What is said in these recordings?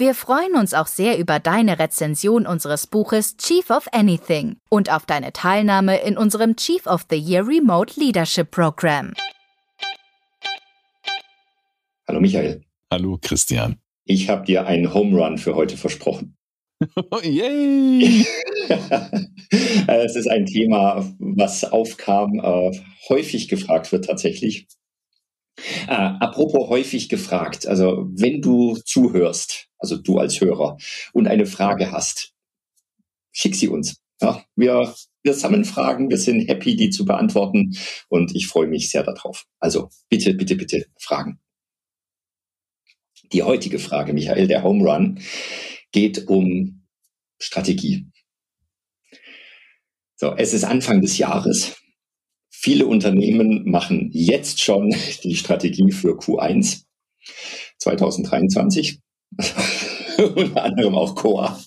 Wir freuen uns auch sehr über deine Rezension unseres Buches Chief of Anything und auf deine Teilnahme in unserem Chief of the Year Remote Leadership Program. Hallo Michael. Hallo Christian. Ich habe dir einen Home Run für heute versprochen. Yay! es ist ein Thema, was aufkam, äh, häufig gefragt wird tatsächlich. Äh, apropos häufig gefragt, also wenn du zuhörst, also du als Hörer, und eine Frage hast, schick sie uns. Ja, wir, wir sammeln Fragen, wir sind happy, die zu beantworten und ich freue mich sehr darauf. Also bitte, bitte, bitte Fragen. Die heutige Frage, Michael, der Home Run, geht um Strategie. So, es ist Anfang des Jahres. Viele Unternehmen machen jetzt schon die Strategie für Q1 2023. Unter anderem auch Coa.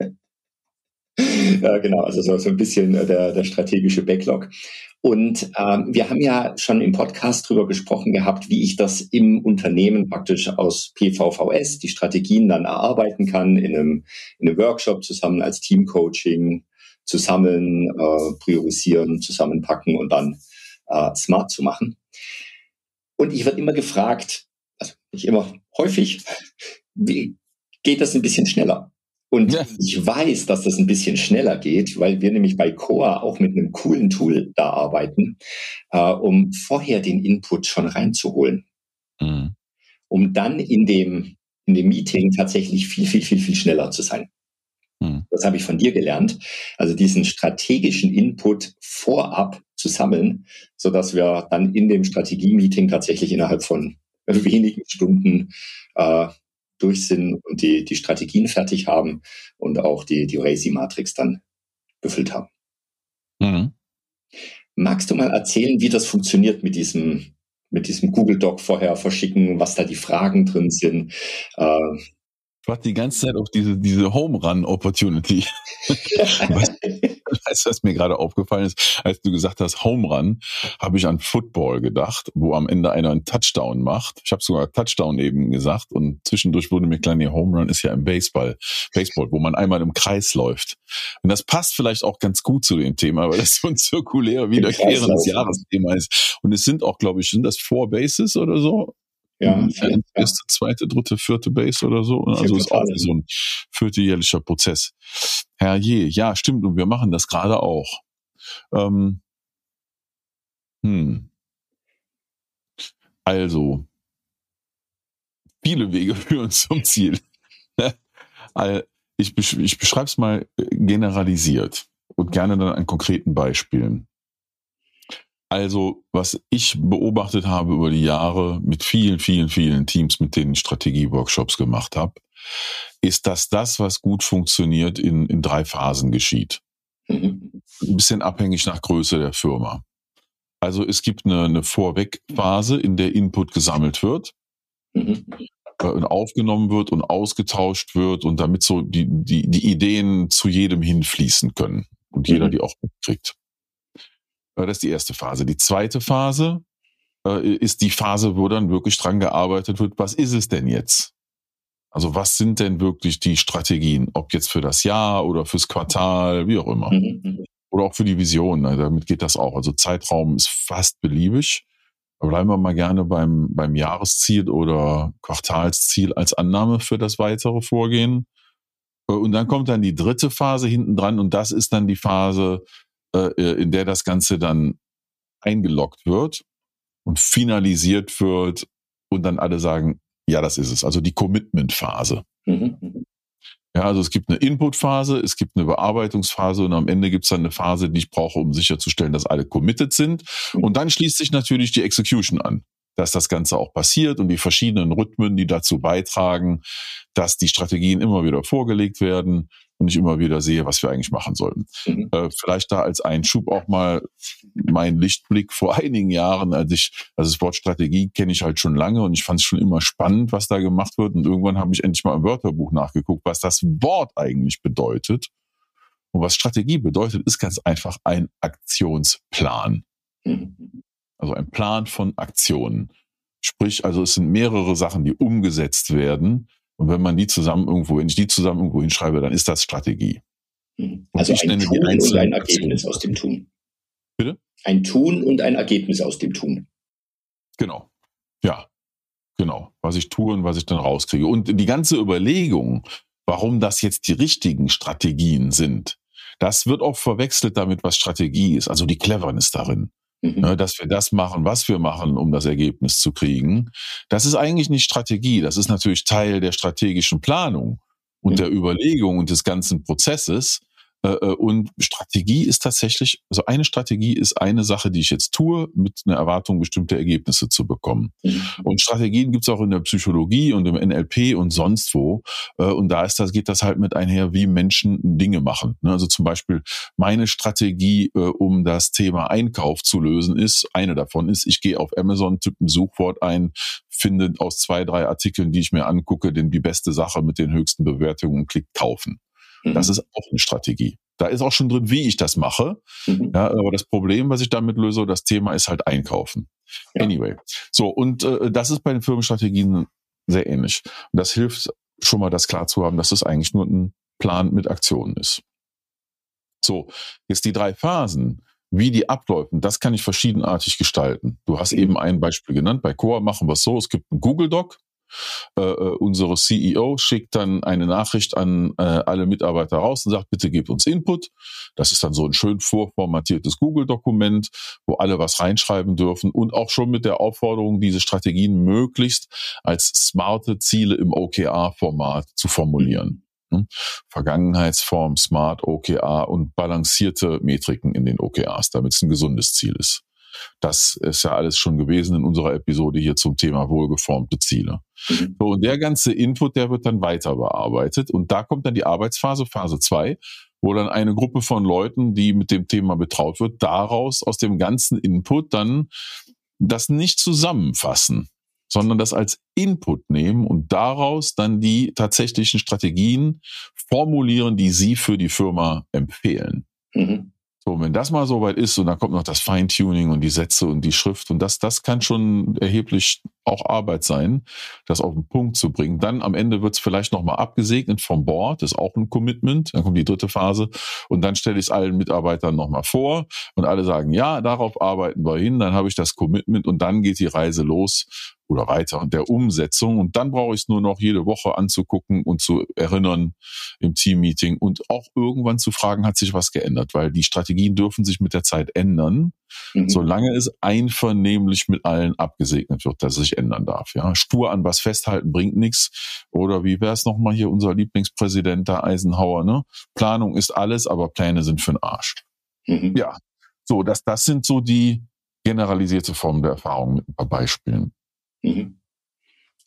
ja, genau, also so, ein bisschen der, der strategische Backlog. Und ähm, wir haben ja schon im Podcast drüber gesprochen gehabt, wie ich das im Unternehmen praktisch aus PVVS die Strategien dann erarbeiten kann in einem, in einem Workshop zusammen als Teamcoaching zusammen äh, priorisieren, zusammenpacken und dann äh, smart zu machen. Und ich werde immer gefragt, also nicht immer, häufig, wie geht das ein bisschen schneller? Und ja. ich weiß, dass das ein bisschen schneller geht, weil wir nämlich bei Coa auch mit einem coolen Tool da arbeiten, äh, um vorher den Input schon reinzuholen. Mhm. Um dann in dem, in dem Meeting tatsächlich viel, viel, viel, viel schneller zu sein. Das habe ich von dir gelernt. Also diesen strategischen Input vorab zu sammeln, so dass wir dann in dem Strategie-Meeting tatsächlich innerhalb von wenigen Stunden äh, durch sind und die, die Strategien fertig haben und auch die, die Racy-Matrix dann befüllt haben. Mhm. Magst du mal erzählen, wie das funktioniert mit diesem, mit diesem Google Doc vorher verschicken, was da die Fragen drin sind? Äh, warte die ganze Zeit auf diese, diese Home Run Opportunity. weißt, weißt du, was mir gerade aufgefallen ist? Als du gesagt hast Home Run, habe ich an Football gedacht, wo am Ende einer einen Touchdown macht. Ich habe sogar Touchdown eben gesagt und zwischendurch wurde mir klar, nee, Home Run ist ja im Baseball, Baseball, wo man einmal im Kreis läuft. Und das passt vielleicht auch ganz gut zu dem Thema, weil das so ein zirkulär wiederkehrendes Jahresthema ist. Und es sind auch, glaube ich, sind das Four Bases oder so? Ja, mhm. ja, erste, zweite, dritte, vierte Base oder so. Also ist auch so ein vierteljährlicher Prozess. Herrje, ja, stimmt. Und wir machen das gerade auch. Ähm, hm. Also, viele Wege führen zum Ziel. ich, ich beschreibe es mal äh, generalisiert und gerne dann an konkreten Beispielen. Also, was ich beobachtet habe über die Jahre mit vielen, vielen, vielen Teams, mit denen ich Strategie-Workshops gemacht habe, ist, dass das, was gut funktioniert, in, in drei Phasen geschieht. Mhm. Ein bisschen abhängig nach Größe der Firma. Also es gibt eine, eine Vorwegphase, in der Input gesammelt wird, mhm. Aufgenommen wird und ausgetauscht wird und damit so die, die, die Ideen zu jedem hinfließen können und jeder mhm. die auch mitkriegt. Das ist die erste Phase. Die zweite Phase äh, ist die Phase, wo dann wirklich dran gearbeitet wird, was ist es denn jetzt? Also was sind denn wirklich die Strategien, ob jetzt für das Jahr oder fürs Quartal, wie auch immer. Mhm, mhm. Oder auch für die Vision, ne? damit geht das auch. Also Zeitraum ist fast beliebig. Aber bleiben wir mal gerne beim, beim Jahresziel oder Quartalsziel als Annahme für das weitere Vorgehen. Äh, und dann kommt dann die dritte Phase hinten dran und das ist dann die Phase, in der das Ganze dann eingeloggt wird und finalisiert wird und dann alle sagen, ja, das ist es. Also die Commitment-Phase. Mhm. Ja, also es gibt eine Input-Phase, es gibt eine Bearbeitungsphase und am Ende gibt es dann eine Phase, die ich brauche, um sicherzustellen, dass alle committed sind. Mhm. Und dann schließt sich natürlich die Execution an, dass das Ganze auch passiert und die verschiedenen Rhythmen, die dazu beitragen, dass die Strategien immer wieder vorgelegt werden, und ich immer wieder sehe, was wir eigentlich machen sollten. Mhm. Äh, vielleicht da als Einschub auch mal mein Lichtblick vor einigen Jahren, als ich, also das Wort Strategie kenne ich halt schon lange und ich fand es schon immer spannend, was da gemacht wird. Und irgendwann habe ich endlich mal im Wörterbuch nachgeguckt, was das Wort eigentlich bedeutet. Und was Strategie bedeutet, ist ganz einfach ein Aktionsplan. Mhm. Also ein Plan von Aktionen. Sprich, also es sind mehrere Sachen, die umgesetzt werden. Und wenn man die zusammen irgendwo, wenn ich die zusammen irgendwo hinschreibe, dann ist das Strategie. Mhm. Also ein Tun und ein Ergebnis aus dem Tun. Bitte? Ein Tun und ein Ergebnis aus dem Tun. Genau. Ja. Genau. Was ich tue und was ich dann rauskriege. Und die ganze Überlegung, warum das jetzt die richtigen Strategien sind, das wird auch verwechselt damit, was Strategie ist, also die Cleverness darin. Mhm. Ne, dass wir das machen, was wir machen, um das Ergebnis zu kriegen. Das ist eigentlich nicht Strategie. Das ist natürlich Teil der strategischen Planung und mhm. der Überlegung und des ganzen Prozesses. Äh, äh, und Strategie ist tatsächlich, also eine Strategie ist eine Sache, die ich jetzt tue, mit einer Erwartung, bestimmte Ergebnisse zu bekommen. Mhm. Und Strategien gibt's auch in der Psychologie und im NLP und sonst wo. Äh, und da ist das, geht das halt mit einher, wie Menschen Dinge machen. Ne? Also zum Beispiel meine Strategie, um das Thema Einkauf zu lösen, ist, eine davon ist, ich gehe auf Amazon, tippe ein Suchwort ein, finde aus zwei, drei Artikeln, die ich mir angucke, den die beste Sache mit den höchsten Bewertungen und klick kaufen. Das mhm. ist auch eine Strategie. Da ist auch schon drin, wie ich das mache. Mhm. Ja, aber das Problem, was ich damit löse, das Thema ist halt Einkaufen. Ja. Anyway. So, und äh, das ist bei den Firmenstrategien sehr ähnlich. Und das hilft schon mal, das klar zu haben, dass es eigentlich nur ein Plan mit Aktionen ist. So, jetzt die drei Phasen, wie die abläufen, das kann ich verschiedenartig gestalten. Du hast mhm. eben ein Beispiel genannt. Bei Coa machen wir es so, es gibt einen Google Doc, äh, äh, unsere CEO schickt dann eine Nachricht an äh, alle Mitarbeiter raus und sagt, bitte gebt uns Input. Das ist dann so ein schön vorformatiertes Google-Dokument, wo alle was reinschreiben dürfen und auch schon mit der Aufforderung, diese Strategien möglichst als smarte Ziele im OKR-Format zu formulieren. Hm? Vergangenheitsform, Smart, OKR und balancierte Metriken in den OKRs, damit es ein gesundes Ziel ist. Das ist ja alles schon gewesen in unserer Episode hier zum Thema wohlgeformte Ziele. Mhm. So, und der ganze Input, der wird dann weiter bearbeitet. Und da kommt dann die Arbeitsphase, Phase zwei, wo dann eine Gruppe von Leuten, die mit dem Thema betraut wird, daraus aus dem ganzen Input dann das nicht zusammenfassen, sondern das als Input nehmen und daraus dann die tatsächlichen Strategien formulieren, die sie für die Firma empfehlen. Mhm. So, wenn das mal soweit ist und dann kommt noch das Feintuning und die Sätze und die Schrift und das, das kann schon erheblich auch Arbeit sein, das auf den Punkt zu bringen. Dann am Ende wird es vielleicht nochmal abgesegnet vom Board, ist auch ein Commitment. Dann kommt die dritte Phase und dann stelle ich es allen Mitarbeitern nochmal vor und alle sagen, ja, darauf arbeiten wir hin, dann habe ich das Commitment und dann geht die Reise los oder weiter und der Umsetzung. Und dann brauche ich es nur noch jede Woche anzugucken und zu erinnern im Teammeeting und auch irgendwann zu fragen, hat sich was geändert, weil die Strategien dürfen sich mit der Zeit ändern, mhm. solange es einvernehmlich mit allen abgesegnet wird, dass es sich ändern darf. Ja, stur an was festhalten bringt nichts. Oder wie wäre es nochmal hier unser Lieblingspräsident, der Eisenhower, ne? Planung ist alles, aber Pläne sind für den Arsch. Mhm. Ja, so, das, das sind so die generalisierte Formen der Erfahrung mit ein paar Beispielen. Mhm.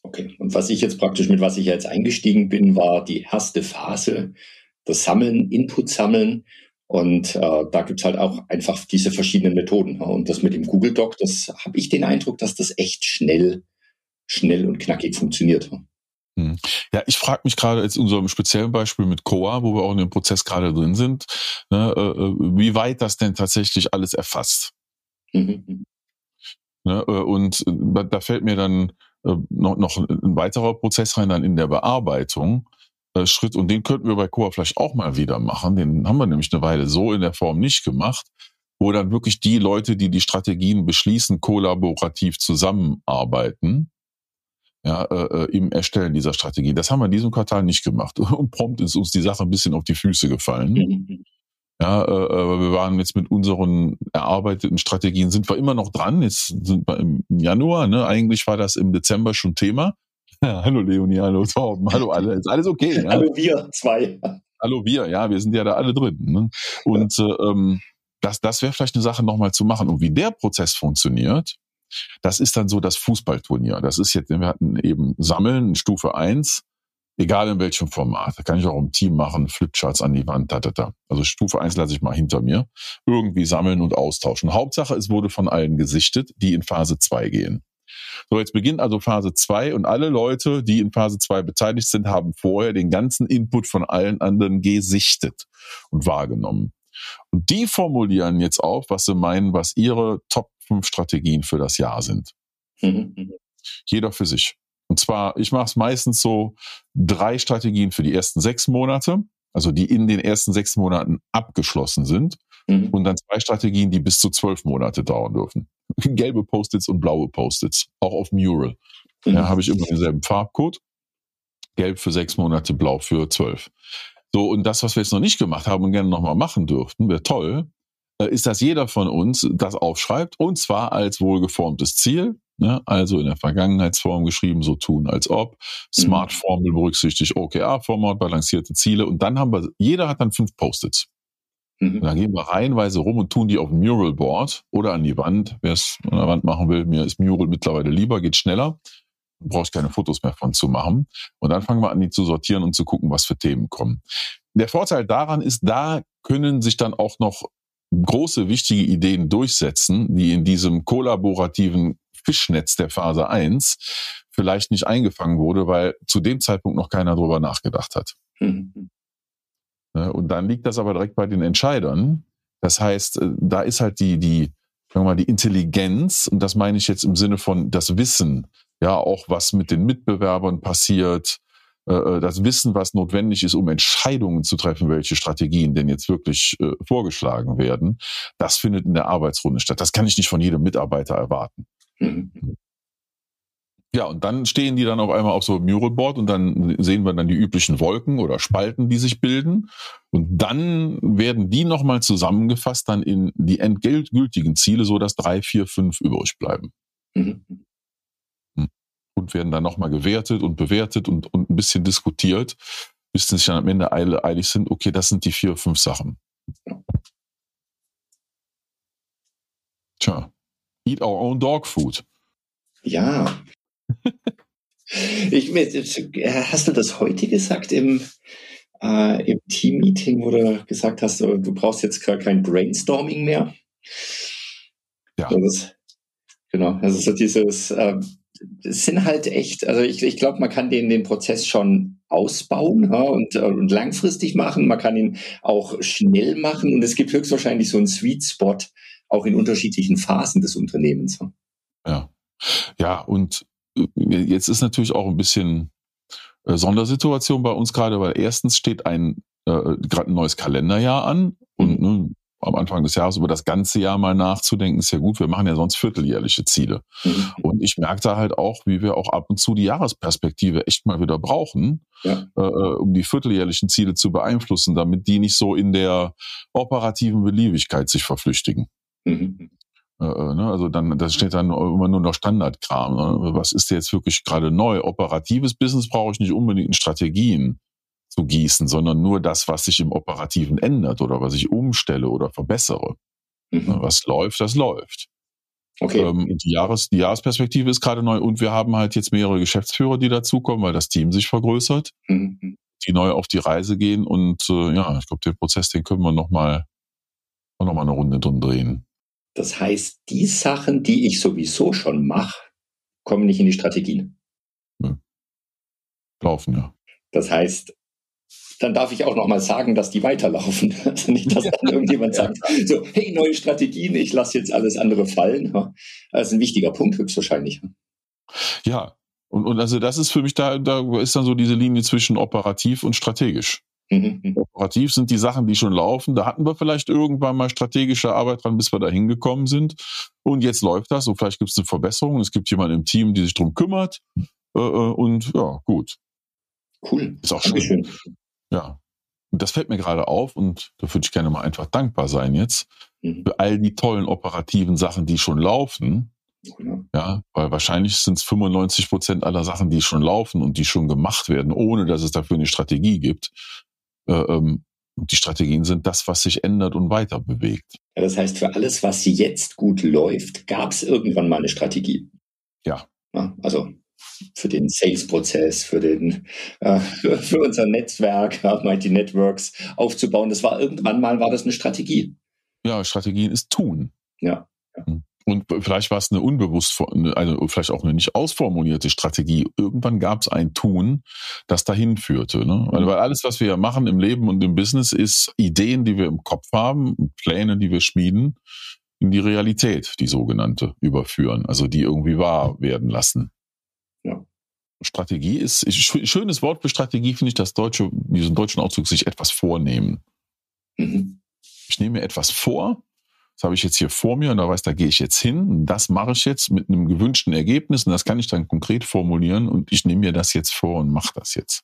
Okay. Und was ich jetzt praktisch, mit was ich jetzt eingestiegen bin, war die erste Phase, das Sammeln, Input sammeln. Und äh, da gibt's halt auch einfach diese verschiedenen Methoden. Und das mit dem Google Doc, das habe ich den Eindruck, dass das echt schnell, schnell und knackig funktioniert. Hm. Ja, ich frage mich gerade jetzt in unserem speziellen Beispiel mit Coa, wo wir auch in dem Prozess gerade drin sind, ne, äh, äh wie weit das denn tatsächlich alles erfasst. Mhm. Ne? Äh, und äh, da fällt mir dann äh, noch, noch ein weiterer Prozess rein, dann in der Bearbeitung. Schritt, und den könnten wir bei Coa vielleicht auch mal wieder machen. Den haben wir nämlich eine Weile so in der Form nicht gemacht, wo dann wirklich die Leute, die die Strategien beschließen, kollaborativ zusammenarbeiten. Ja, äh, im Erstellen dieser Strategie. Das haben wir in diesem Quartal nicht gemacht. Und prompt ist uns die Sache ein bisschen auf die Füße gefallen. Ja, äh, wir waren jetzt mit unseren erarbeiteten Strategien, sind wir immer noch dran. Jetzt sind wir im Januar, ne? Eigentlich war das im Dezember schon Thema. Ja, hallo Leonie, hallo Torben, hallo alle, ist alles okay. Ja? Hallo wir zwei. Hallo wir, ja, wir sind ja da alle drin. Ne? Und ja. äh, ähm, das, das wäre vielleicht eine Sache nochmal zu machen. Und wie der Prozess funktioniert, das ist dann so das Fußballturnier. Das ist jetzt, wir hatten eben Sammeln, Stufe eins Egal in welchem Format. Da kann ich auch im Team machen, Flipcharts an die Wand, da, da, da. Also Stufe 1 lasse ich mal hinter mir. Irgendwie sammeln und austauschen. Hauptsache, es wurde von allen gesichtet, die in Phase 2 gehen. So, jetzt beginnt also Phase 2 und alle Leute, die in Phase 2 beteiligt sind, haben vorher den ganzen Input von allen anderen gesichtet und wahrgenommen. Und die formulieren jetzt auf, was sie meinen, was ihre Top 5 Strategien für das Jahr sind. Mhm. Jeder für sich. Und zwar, ich mache es meistens so drei Strategien für die ersten sechs Monate, also die in den ersten sechs Monaten abgeschlossen sind. Mhm. Und dann zwei Strategien, die bis zu zwölf Monate dauern dürfen. Gelbe Post-its und blaue Post-its, auch auf Mural. Mhm. Ja, habe ich immer denselben Farbcode. Gelb für sechs Monate, blau für zwölf. So, und das, was wir jetzt noch nicht gemacht haben und gerne nochmal machen dürften, wäre toll, äh, ist, dass jeder von uns das aufschreibt und zwar als wohlgeformtes Ziel. Ne? Also in der Vergangenheitsform geschrieben, so tun als ob. Smart mhm. Formel berücksichtigt OKR-Format, balancierte Ziele und dann haben wir, jeder hat dann fünf Post-its. Mhm. Und dann gehen wir reihenweise rum und tun die auf ein Mural Board oder an die Wand. Wer es an der Wand machen will, mir ist Mural mittlerweile lieber, geht schneller. Du brauchst keine Fotos mehr von zu machen. Und dann fangen wir an, die zu sortieren und zu gucken, was für Themen kommen. Der Vorteil daran ist, da können sich dann auch noch große, wichtige Ideen durchsetzen, die in diesem kollaborativen Fischnetz der Phase 1 vielleicht nicht eingefangen wurde, weil zu dem Zeitpunkt noch keiner drüber nachgedacht hat. Mhm. Und dann liegt das aber direkt bei den Entscheidern. Das heißt, äh, da ist halt die, die, sagen wir mal, die Intelligenz, und das meine ich jetzt im Sinne von das Wissen, ja, auch was mit den Mitbewerbern passiert, äh, äh, das Wissen, was notwendig ist, um Entscheidungen zu treffen, welche Strategien denn jetzt wirklich vorgeschlagen werden, das findet in der Arbeitsrunde statt. Das kann ich nicht von jedem Mitarbeiter erwarten. Mhm. Ja, und dann stehen die dann auf einmal auf so einem Muralboard und dann sehen wir dann die üblichen Wolken oder Spalten, die sich bilden. Und dann werden die nochmal zusammengefasst dann in die endgültigen Ziele, so dass drei, vier, fünf übrig bleiben. Mhm. Hm. Und werden dann nochmal gewertet und bewertet und, und ein bisschen diskutiert, bis sie sich dann am Ende eilig sind, okay, das sind die vier, fünf Sachen. Tja, eat our own dog food. Ja, ich, hast du das heute gesagt im, äh, im Team-Meeting, wo du gesagt hast, du brauchst jetzt gar kein Brainstorming mehr? Ja. Das, genau, also so dieses, äh, es sind halt echt, also ich, ich glaube, man kann den, den Prozess schon ausbauen ja, und, und langfristig machen. Man kann ihn auch schnell machen und es gibt höchstwahrscheinlich so einen Sweet Spot auch in unterschiedlichen Phasen des Unternehmens. Ja. Ja, und Jetzt ist natürlich auch ein bisschen äh, Sondersituation bei uns gerade, weil erstens steht ein äh, gerade ein neues Kalenderjahr an und mhm. ne, am Anfang des Jahres über das ganze Jahr mal nachzudenken, ist ja gut. Wir machen ja sonst vierteljährliche Ziele. Mhm. Und ich merke da halt auch, wie wir auch ab und zu die Jahresperspektive echt mal wieder brauchen, ja. äh, äh um die vierteljährlichen Ziele zu beeinflussen, damit die nicht so in der operativen Beliebigkeit sich verflüchtigen. Mhm. Äh, äh, ne? Also dann, das steht dann immer nur noch Standardkram. Ne? Was ist jetzt wirklich gerade neu? Operatives Business brauche ich nicht unbedingt in Strategien zu gießen, sondern nur das, was sich im Operativen ändert oder was ich umstelle oder verbessere. Mhm. Ne? Was läuft, das läuft. Okay. Ähm, die, Jahres, die Jahresperspektive ist gerade neu und wir haben halt jetzt mehrere Geschäftsführer, die dazukommen, weil das Team sich vergrößert, mhm. die neu auf die Reise gehen und äh, ja, ich glaube, den Prozess, den können wir nochmal noch mal eine Runde drin drehen. Das heißt, die Sachen, die ich sowieso schon mache, kommen nicht in die Strategien. Ja. Laufen, ja. Das heißt, dann darf ich auch noch mal sagen, dass die weiterlaufen. Also nicht, dass dann irgendjemand sagt, so, hey, neue Strategien, ich lasse jetzt alles andere fallen. Das ist ein wichtiger Punkt höchstwahrscheinlich. Ja, und, und also das ist für mich da, da ist dann so diese Linie zwischen operativ und strategisch. Mhm. Operativ sind die Sachen, die schon laufen. Da hatten wir vielleicht irgendwann mal strategische Arbeit dran, bis wir da hingekommen sind. Und jetzt läuft das und vielleicht gibt es eine Verbesserung. Es gibt jemanden im Team, die sich drum kümmert. Äh, äh, und ja, gut. Cool. Ist auch schön. Ja. Und das fällt mir gerade auf und da würde ich gerne mal einfach dankbar sein jetzt mhm. für all die tollen operativen Sachen, die schon laufen. Ja. ja, weil wahrscheinlich sind es 95 Prozent aller Sachen, die schon laufen und die schon gemacht werden, ohne dass es dafür eine Strategie gibt. Äh, ähm, die Strategien sind das, was sich ändert und weiter bewegt. Ja, das heißt, für alles, was jetzt gut läuft, gab es irgendwann mal eine Strategie. Ja. ja also für den Sales-Prozess, für den, äh, für unser Netzwerk, Mighty Networks aufzubauen. Das war irgendwann mal, war das eine Strategie. Ja, Strategien ist tun. Ja. Und vielleicht war es eine unbewusst, also vielleicht auch eine nicht ausformulierte Strategie. Irgendwann gab es ein Tun, das dahin führte. Ne? Weil alles, was wir ja machen im Leben und im Business, ist Ideen, die wir im Kopf haben, Pläne, die wir schmieden, in die Realität, die sogenannte, überführen. Also die irgendwie wahr werden lassen. Ja. Strategie ist, schönes Wort für Strategie finde ich, das deutsche, diesen deutschen Ausdruck sich etwas vornehmen. Mhm. Ich nehme mir etwas vor das habe ich jetzt hier vor mir und da weiß, da gehe ich jetzt hin. Das mache ich jetzt mit einem gewünschten Ergebnis und das kann ich dann konkret formulieren und ich nehme mir das jetzt vor und mache das jetzt.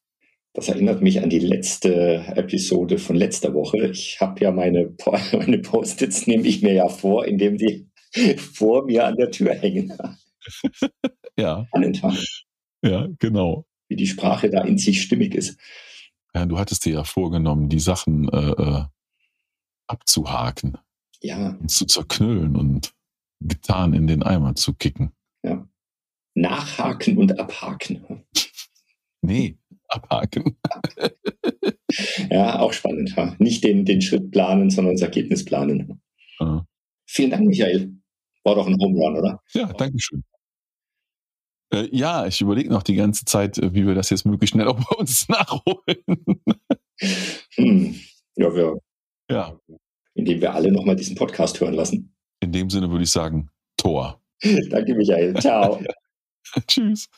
Das erinnert mich an die letzte Episode von letzter Woche. Ich habe ja meine, meine Post-its, nehme ich mir ja vor, indem die vor mir an der Tür hängen. ja. Spannend, ja, genau. Wie die Sprache da in sich stimmig ist. Ja, du hattest dir ja vorgenommen, die Sachen äh, äh abzuhaken ja. zu zerknüllen und getan in den Eimer zu kicken. Ja. Nachhaken und abhaken. Nee, abhaken. ja, auch spannend. Ha? Nicht den, den Schritt planen, sondern das Ergebnis planen. Ja. Vielen Dank, Michael. War doch ein Home Run, oder? Ja, danke schön. Äh, ja, ich überlege noch die ganze Zeit, äh, wie wir das jetzt möglichst schnell auch bei uns nachholen. hm. Ja, wir, ja indem wir alle nochmal diesen Podcast hören lassen. In dem Sinne würde ich sagen, Tor. Danke, Michael. Ciao. Tschüss.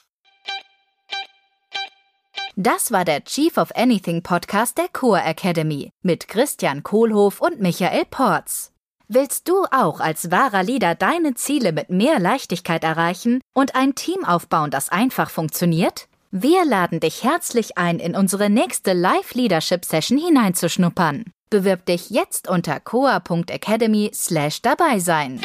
Das war der Chief of Anything Podcast der Core Academy mit Christian Kohlhoff und Michael Porz. Willst du auch als wahrer Leader deine Ziele mit mehr Leichtigkeit erreichen und ein Team aufbauen, das einfach funktioniert? Wir laden dich herzlich ein, in unsere nächste Live Leadership Session hineinzuschnuppern. Bewirb dich jetzt unter coa.academy slash dabei sein.